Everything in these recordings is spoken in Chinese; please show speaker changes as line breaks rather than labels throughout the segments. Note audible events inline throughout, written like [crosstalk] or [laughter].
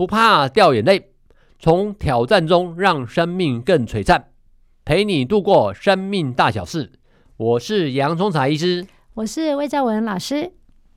不怕掉眼泪，从挑战中让生命更璀璨，陪你度过生命大小事。我是洋葱茶医师，
我是魏兆文老师。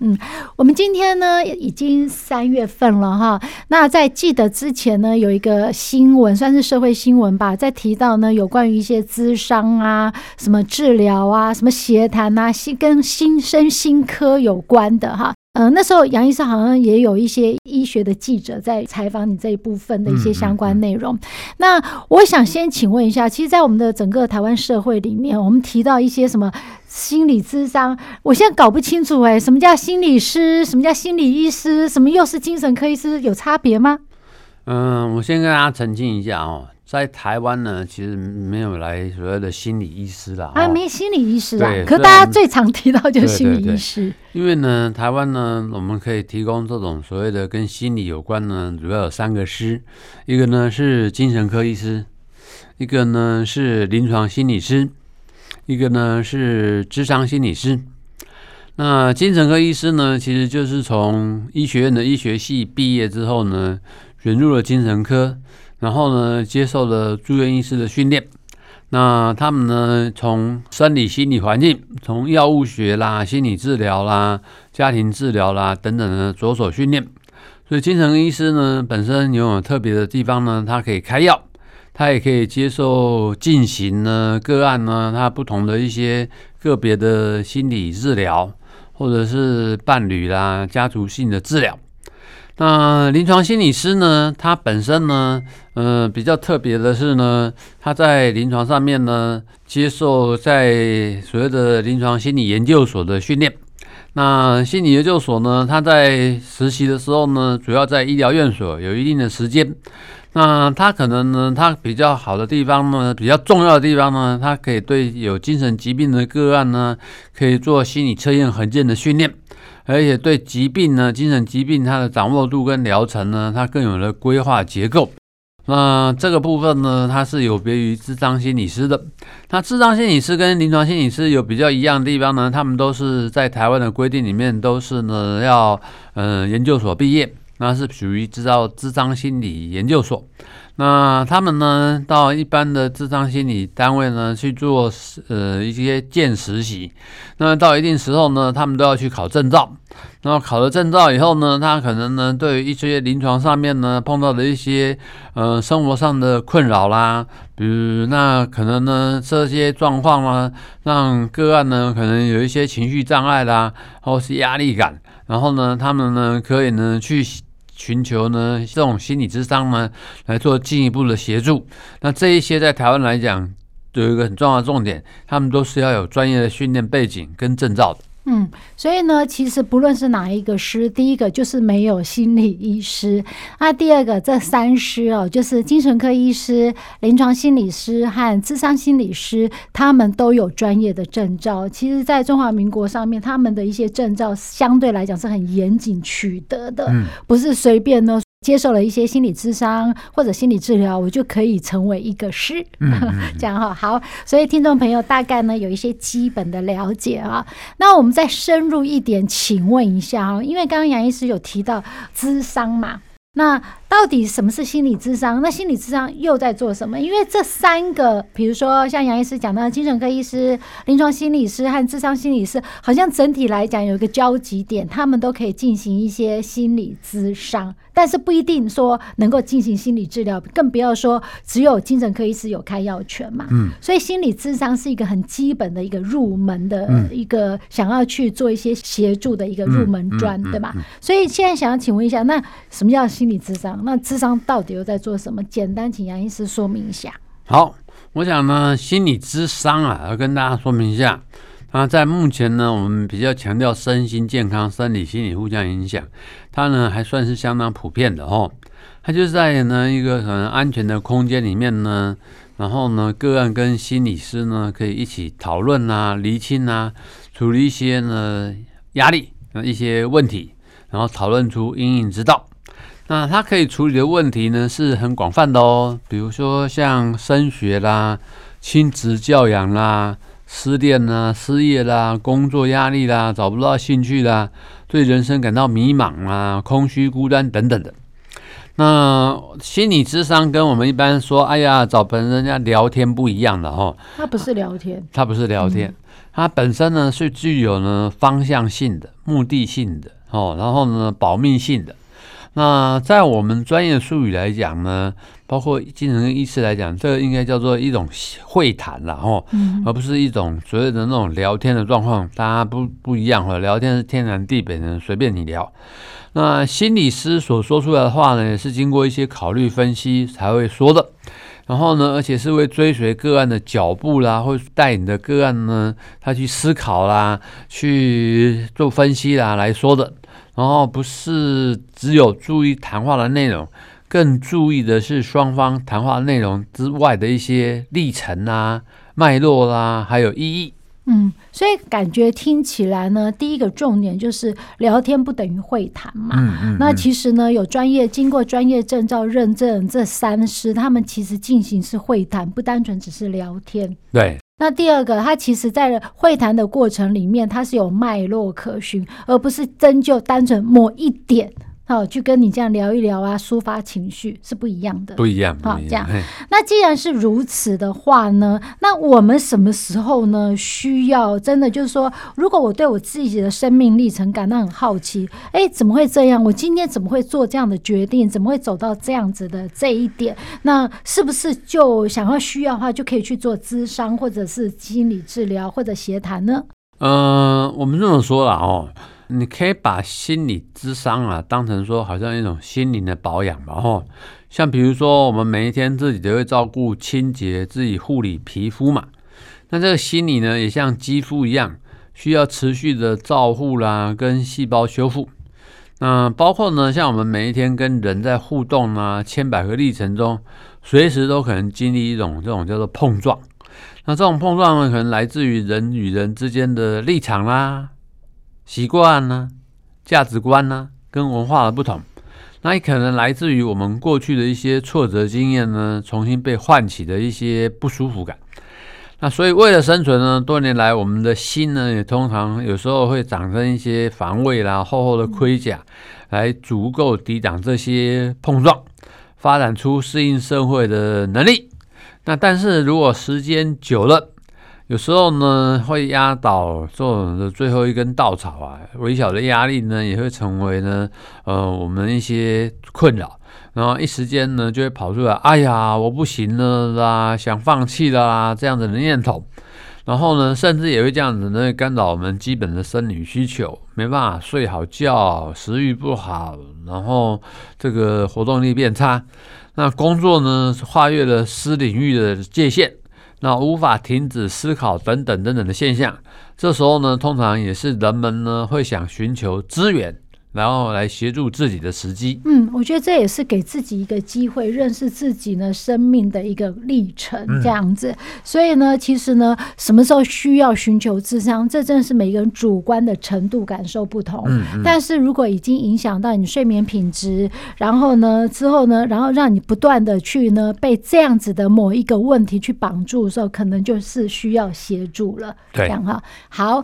嗯，我们今天呢已经三月份了哈。那在记得之前呢，有一个新闻，算是社会新闻吧，在提到呢有关于一些咨商啊、什么治疗啊、什么协谈啊，心跟心身心科有关的哈。嗯、呃，那时候杨医生好像也有一些医学的记者在采访你这一部分的一些相关内容。嗯嗯嗯。那我想先请问一下，其实，在我们的整个台湾社会里面，我们提到一些什么？心理咨商，我现在搞不清楚哎、欸，什么叫心理师？什么叫心理医师？什么又是精神科医师？有差别吗？
嗯，我先跟大家澄清一下哦，在台湾呢，其实没有来所谓的心理医师啦。
啊，没心理医师啊。可是大家最常提到就是心理医师。对对对，
因为呢，台湾呢，我们可以提供这种所谓的跟心理有关呢，主要有三个师，一个呢是精神科医师，一个呢是临床心理师。一个呢是智商心理师，那精神科医师呢，其实就是从医学院的医学系毕业之后呢，选入了精神科，然后呢接受了住院医师的训练。那他们呢，从生理心理环境，从药物学啦、心理治疗啦、家庭治疗啦等等的着手训练。所以精神医师呢，本身拥有特别的地方呢，他可以开药。他也可以接受进行呢个案呢，他不同的一些个别的心理治疗，或者是伴侣啦、家族性的治疗。那临床心理师呢，他本身呢，呃，比较特别的是呢，他在临床上面呢，接受在所谓的临床心理研究所的训练。那心理研究所呢，他在实习的时候呢，主要在医疗院所有一定的时间。那他可能呢，他比较好的地方呢，比较重要的地方呢，他可以对有精神疾病的个案呢，可以做心理测验衡鉴的训练，而且对疾病呢，精神疾病它的掌握度跟疗程呢，它更有了规划结构。那这个部分呢，它是有别于智障心理师的。那智障心理师跟临床心理师有比较一样的地方呢，他们都是在台湾的规定里面都是呢要呃研究所毕业。那是属于知道智障心理研究所，那他们呢到一般的智商心理单位呢去做呃一些见实习，那到一定时候呢，他们都要去考证照。然后考了证照以后呢，他可能呢对于一些临床上面呢碰到的一些呃生活上的困扰啦，比如那可能呢这些状况呢让个案呢可能有一些情绪障碍啦，或是压力感，然后呢他们呢可以呢去。寻求呢这种心理咨商呢来做进一步的协助，那这一些在台湾来讲有一个很重要的重点，他们都是要有专业的训练背景跟证照的。
嗯，所以呢，其实不论是哪一个师，第一个就是没有心理医师，那第二个这三师哦，就是精神科医师、临床心理师和智商心理师，他们都有专业的证照。其实，在中华民国上面，他们的一些证照相对来讲是很严谨取得的，不是随便呢。接受了一些心理咨商或者心理治疗，我就可以成为一个师，嗯嗯嗯 [laughs] 这样哈。好，所以听众朋友大概呢有一些基本的了解啊。那我们再深入一点，请问一下啊，因为刚刚杨医师有提到咨商嘛，那。到底什么是心理智商？那心理智商又在做什么？因为这三个，比如说像杨医师讲到的精神科医师、临床心理师和智商心理师，好像整体来讲有一个交集点，他们都可以进行一些心理咨商，但是不一定说能够进行心理治疗，更不要说只有精神科医师有开药权嘛。嗯，所以心理智商是一个很基本的一个入门的一个想要去做一些协助的一个入门砖，对吧？所以现在想要请问一下，那什么叫心理智商？那智商到底又在做什么？简单，请杨医师说明一下。
好，我想呢，心理智商啊，要跟大家说明一下，那在目前呢，我们比较强调身心健康、生理心理互相影响，它呢还算是相当普遍的哦。它就是在呢一个很安全的空间里面呢，然后呢个案跟心理师呢可以一起讨论啊、厘清啊、处理一些呢压力、一些问题，然后讨论出阴影之道。那它可以处理的问题呢是很广泛的哦，比如说像升学啦、亲子教养啦、失恋啦、失业啦、工作压力啦、找不到兴趣啦、对人生感到迷茫啦、空虚孤单等等的。那心理智商跟我们一般说，哎呀，找别人家聊天不一样的哦。
它不是聊天，
它不是聊天，它本身呢是具有呢方向性的、目的性的哦，然后呢保密性的。那在我们专业术语来讲呢，包括精神科医师来讲，这个应该叫做一种会谈了哈，而不是一种所谓的那种聊天的状况。大家不不一样哈，聊天是天南地北的，随便你聊。那心理师所说出来的话呢，也是经过一些考虑分析才会说的。然后呢，而且是会追随个案的脚步啦，会带你的个案呢，他去思考啦，去做分析啦来说的。然后不是只有注意谈话的内容，更注意的是双方谈话内容之外的一些历程啊、脉络啦、啊，还有意义。
嗯，所以感觉听起来呢，第一个重点就是聊天不等于会谈嘛。嗯嗯。那其实呢，有专业经过专业证照认证这三师，他们其实进行是会谈，不单纯只是聊天。
对。
那第二个，他其实在会谈的过程里面，他是有脉络可循，而不是针就单纯某一点。好，去跟你这样聊一聊啊，抒发情绪是不一样的，
不一样。
好，这样。那既然是如此的话呢，那我们什么时候呢？需要真的就是说，如果我对我自己的生命历程感到很好奇，哎，怎么会这样？我今天怎么会做这样的决定？怎么会走到这样子的这一点？那是不是就想要需要的话，就可以去做咨商，或者是心理治疗，或者协谈呢？
嗯、呃，我们这么说了哦。你可以把心理咨商啊当成说好像一种心灵的保养嘛，吼，像比如说我们每一天自己都会照顾清洁，自己护理皮肤嘛，那这个心理呢也像肌肤一样，需要持续的照护啦，跟细胞修复。那包括呢，像我们每一天跟人在互动啊，千百个历程中，随时都可能经历一种这种叫做碰撞。那这种碰撞呢，可能来自于人与人之间的立场啦。习惯呢，价值观呢，跟文化的不同，那也可能来自于我们过去的一些挫折经验呢，重新被唤起的一些不舒服感。那所以为了生存呢，多年来我们的心呢，也通常有时候会长成一些防卫啦、厚厚的盔甲，来足够抵挡这些碰撞，发展出适应社会的能力。那但是如果时间久了，有时候呢，会压倒做人的最后一根稻草啊，微小的压力呢，也会成为呢，呃，我们一些困扰，然后一时间呢，就会跑出来，哎呀，我不行了啦，想放弃啦，这样子的念头，然后呢，甚至也会这样子呢，干扰我们基本的生理需求，没办法睡好觉，食欲不好，然后这个活动力变差，那工作呢，跨越了私领域的界限。那无法停止思考等等等等的现象，这时候呢，通常也是人们呢会想寻求资源。然后来协助自己的时机。嗯，
我觉得这也是给自己一个机会，认识自己呢生命的一个历程，这样子。嗯、所以呢，其实呢，什么时候需要寻求智商，这真的是每个人主观的程度感受不同。嗯嗯。但是如果已经影响到你睡眠品质，然后呢之后呢，然后让你不断的去呢被这样子的某一个问题去绑住的时候，可能就是需要协助了。对，这样哈。好。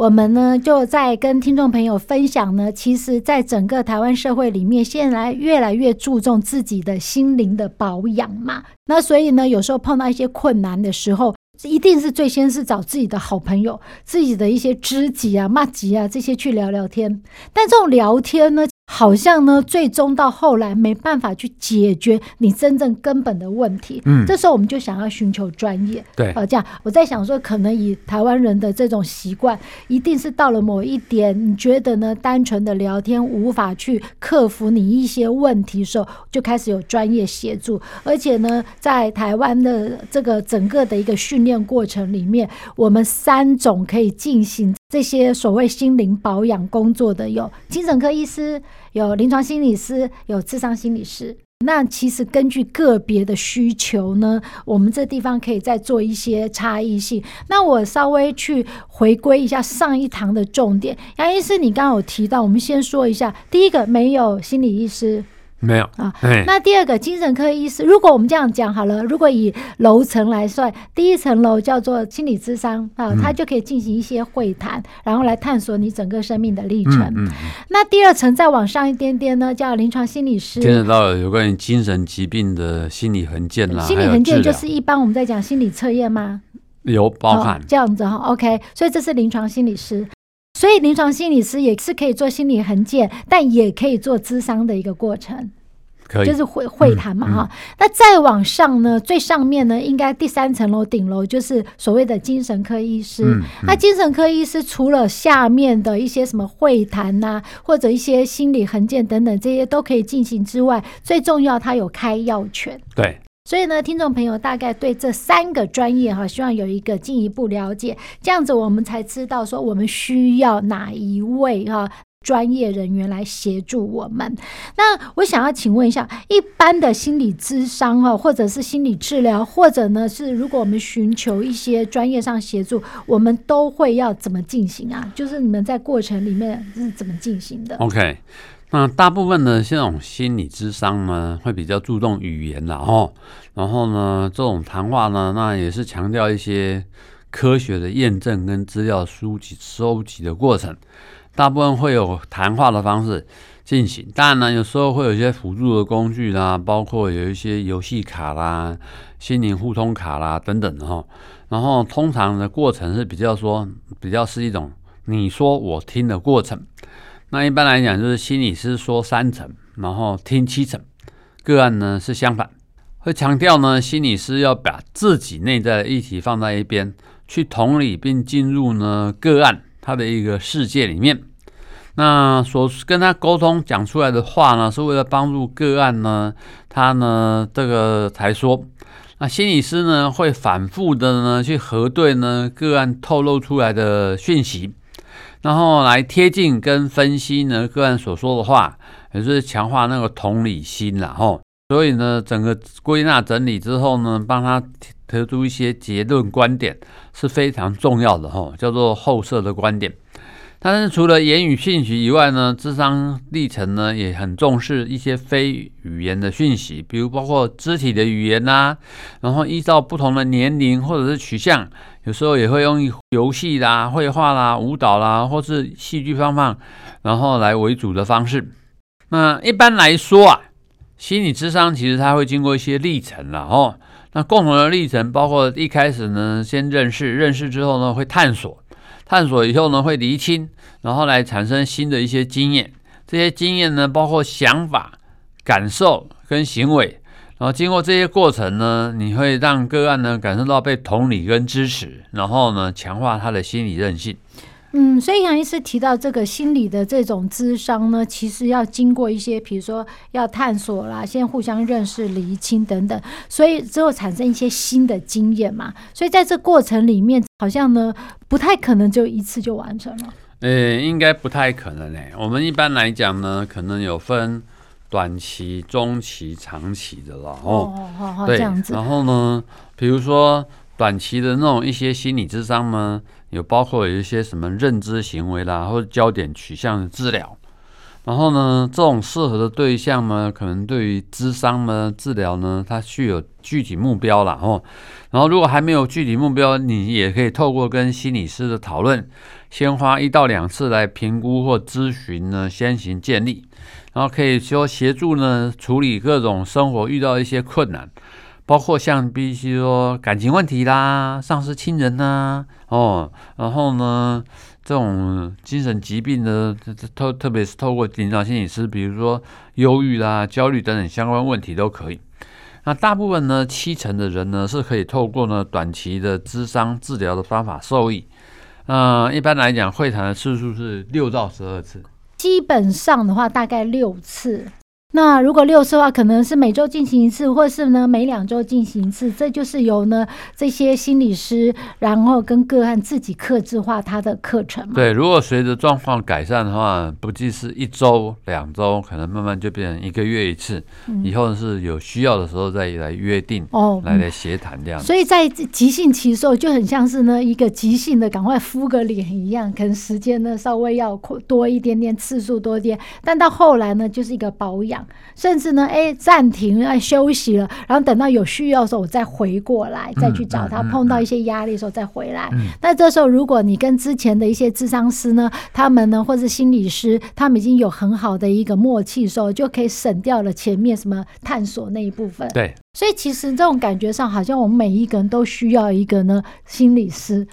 我们呢就在跟听众朋友分享呢，其实，在整个台湾社会里面，现在越来越注重自己的心灵的保养嘛。那所以呢，有时候碰到一些困难的时候，一定是最先是找自己的好朋友、自己的一些知己啊、麻吉啊这些去聊聊天。但这种聊天呢，好像呢，最终到后来没办法去解决你真正根本的问题。嗯，这时候我们就想要寻求专业。
对，
呃，这样我在想说，可能以台湾人的这种习惯，一定是到了某一点，你觉得呢，单纯的聊天无法去克服你一些问题的时候，就开始有专业协助。而且呢，在台湾的这个整个的一个训练过程里面，我们三种可以进行这些所谓心灵保养工作的有精神科医师。有临床心理师，有智商心理师。那其实根据个别的需求呢，我们这地方可以再做一些差异性。那我稍微去回归一下上一堂的重点。杨医师，你刚刚有提到，我们先说一下，第一个没有心理医师。
没有。啊，
那第二个精神科医师，如果我们这样讲好了，如果以楼层来算，第一层楼叫做心理咨商啊，它就可以进行一些会谈，然后来探索你整个生命的历程。嗯嗯、那第二层再往上一点点呢，叫临床心理师，
牵扯到有关于精神疾病的心理衡鉴啦。
心理衡鉴就是一般我们在讲心理测验吗？
有包含、哦、
这样子哈，OK，所以这是临床心理师，所以临床心理师也是可以做心理衡鉴，但也可以做咨商的一个过程。就是会会谈嘛哈，嗯嗯、那再往上呢，最上面呢，应该第三层楼顶楼就是所谓的精神科医师。那精神科医师除了下面的一些什么会谈呐、啊，或者一些心理横件等等这些都可以进行之外，最重要他有开药权。
对，
所以呢，听众朋友大概对这三个专业哈，希望有一个进一步了解，这样子我们才知道说我们需要哪一位哈。专业人员来协助我们。那我想要请问一下，一般的心理咨商哈，或者是心理治疗，或者呢是如果我们寻求一些专业上协助，我们都会要怎么进行啊？就是你们在过程里面是怎么进行的
？OK，那大部分的这种心理咨商呢，会比较注重语言啦哦，然后呢，这种谈话呢，那也是强调一些科学的验证跟资料书籍收集的过程。大部分会有谈话的方式进行，当然呢，有时候会有一些辅助的工具啦，包括有一些游戏卡啦、心灵互通卡啦等等哈。然后通常的过程是比较说，比较是一种你说我听的过程。那一般来讲，就是心理师说三成，然后听七成。个案呢是相反，会强调呢，心理师要把自己内在的议题放在一边，去同理并进入呢个案。他的一个世界里面，那所跟他沟通讲出来的话呢，是为了帮助个案呢，他呢这个才说，那心理师呢会反复的呢去核对呢个案透露出来的讯息，然后来贴近跟分析呢个案所说的话，也就是强化那个同理心啦，吼，所以呢整个归纳整理之后呢，帮他。提出一些结论观点是非常重要的哈，叫做后设的观点。但是除了言语讯息以外呢，智商历程呢也很重视一些非语言的讯息，比如包括肢体的语言啦，然后依照不同的年龄或者是取向，有时候也会用游戏啦、绘画啦、舞蹈啦，或是戏剧方法，然后来为主的方式。那一般来说啊，心理智商其实它会经过一些历程了哦。那共同的历程包括一开始呢，先认识，认识之后呢，会探索，探索以后呢，会厘清，然后来产生新的一些经验。这些经验呢，包括想法、感受跟行为。然后经过这些过程呢，你会让个案呢感受到被同理跟支持，然后呢，强化他的心理韧性。
嗯，所以杨医师提到这个心理的这种智商呢，其实要经过一些，比如说要探索啦，先互相认识、厘清等等，所以之后产生一些新的经验嘛。所以在这过程里面，好像呢不太可能就一次就完成了。
呃、欸，应该不太可能诶、欸。我们一般来讲呢，可能有分短期、中期、长期的了哦。哦，好，对，这样子。然后呢，比如说短期的那种一些心理智商呢。有包括有一些什么认知行为啦，或者焦点取向的治疗，然后呢，这种适合的对象呢，可能对于智商呢、治疗呢，它具有具体目标了哦。然后如果还没有具体目标，你也可以透过跟心理师的讨论，先花一到两次来评估或咨询呢，先行建立，然后可以说协助呢处理各种生活遇到一些困难。包括像必须说感情问题啦，丧失亲人呐，哦，然后呢，这种精神疾病呢，特特别是透过临床心理师，比如说忧郁啦、焦虑等等相关问题都可以。那大部分呢，七成的人呢是可以透过呢短期的咨商治疗的方法受益。那、呃、一般来讲，会谈的次数是六到十二次。
基本上的话，大概六次。那如果六次的话，可能是每周进行一次，或是呢每两周进行一次。这就是由呢这些心理师，然后跟个案自己克制化他的课程嘛。
对，如果随着状况改善的话，不计是一周、两周，可能慢慢就变成一个月一次。嗯、以后是有需要的时候再来约定哦，来来协谈这样、嗯。
所以在急性期的时候，就很像是呢一个急性的赶快敷个脸一样，可能时间呢稍微要多一点点，次数多一点，但到后来呢就是一个保养。甚至呢，哎，暂停，哎，休息了，然后等到有需要的时候，我再回过来，再去找他。碰到一些压力的时候，再回来。那这时候，如果你跟之前的一些智商师呢，他们呢，或是心理师，他们已经有很好的一个默契的时候，就可以省掉了前面什么探索那一部分。
对，
所以其实这种感觉上，好像我们每一个人都需要一个呢心理师。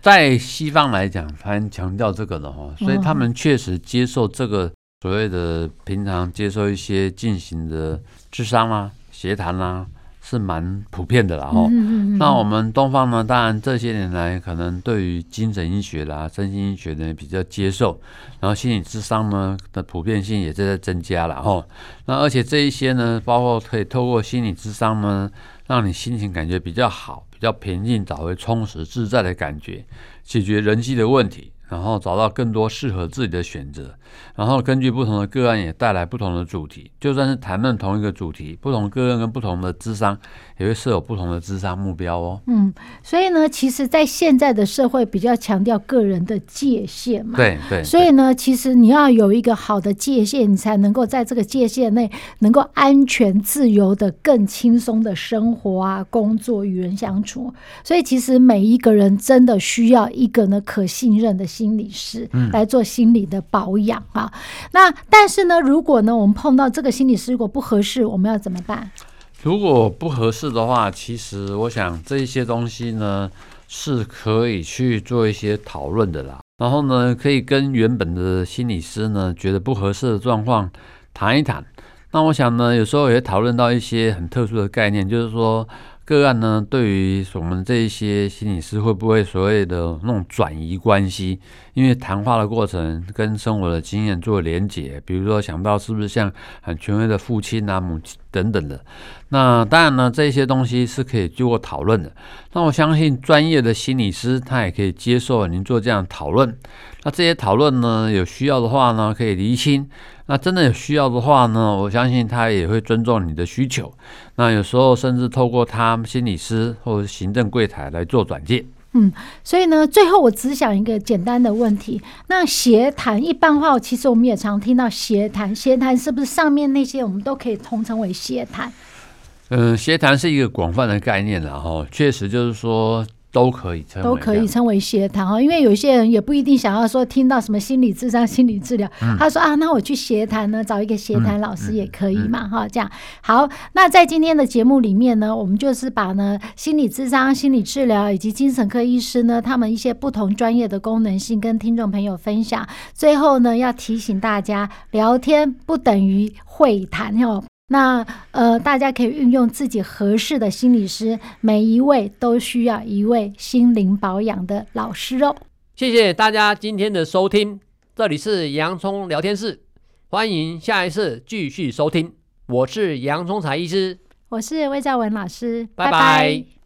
在西方来讲，很强调这个的哈，所以他们确实接受这个。所谓的平常接受一些进行的智商啦、协谈啦，是蛮普遍的啦。哈、嗯，那我们东方呢，当然这些年来可能对于精神医学啦、身心医学呢比较接受，然后心理智商呢的普遍性也在在增加了。哈，那而且这一些呢，包括可以透过心理智商呢，让你心情感觉比较好、比较平静，找回充实自在的感觉，解决人际的问题。然后找到更多适合自己的选择，然后根据不同的个案也带来不同的主题。就算是谈论同一个主题，不同个案跟不同的智商也会设有不同的智商目标哦。
嗯，所以呢，其实，在现在的社会比较强调个人的界限嘛。
对对。
所以呢，其实你要有一个好的界限，你才能够在这个界限内能够安全、自由的、更轻松的生活啊、工作、与人相处。所以，其实每一个人真的需要一个呢可信任的。心理师来做心理的保养啊，那但是呢，如果呢，我们碰到这个心理师如果不合适，我们要怎么办？
如果不合适的话，其实我想这一些东西呢是可以去做一些讨论的啦。然后呢，可以跟原本的心理师呢觉得不合适的状况谈一谈。那我想呢，有时候也讨论到一些很特殊的概念，就是说。个案呢，对于我们这一些心理师，会不会所谓的那种转移关系？因为谈话的过程跟生活的经验做连结，比如说想不到是不是像很权威的父亲啊、母亲等等的。那当然呢，这些东西是可以经过讨论的。那我相信专业的心理师他也可以接受您做这样讨论。那这些讨论呢，有需要的话呢，可以厘清。那真的有需要的话呢，我相信他也会尊重你的需求。那有时候甚至透过他心理师或者行政柜台来做转介。
嗯，所以呢，最后我只想一个简单的问题：那协谈一般话，其实我们也常听到协谈，协谈是不是上面那些我们都可以统称为协谈？
嗯，协谈是一个广泛的概念，然后确实就是说。都可以称，都可以称为协谈哈，
因为有些人也不一定想要说听到什么心理智商、心理治疗，嗯、他说啊，那我去协谈呢，找一个协谈老师也可以嘛哈，这样好。那在今天的节目里面呢，我们就是把呢心理智商、心理治疗以及精神科医师呢，他们一些不同专业的功能性跟听众朋友分享。最后呢，要提醒大家，聊天不等于会谈哟。那呃，大家可以运用自己合适的心理师，每一位都需要一位心灵保养的老师哦。
谢谢大家今天的收听，这里是洋葱聊天室，欢迎下一次继续收听。我是洋葱才医师，
我是魏兆文老师，
拜拜。拜拜。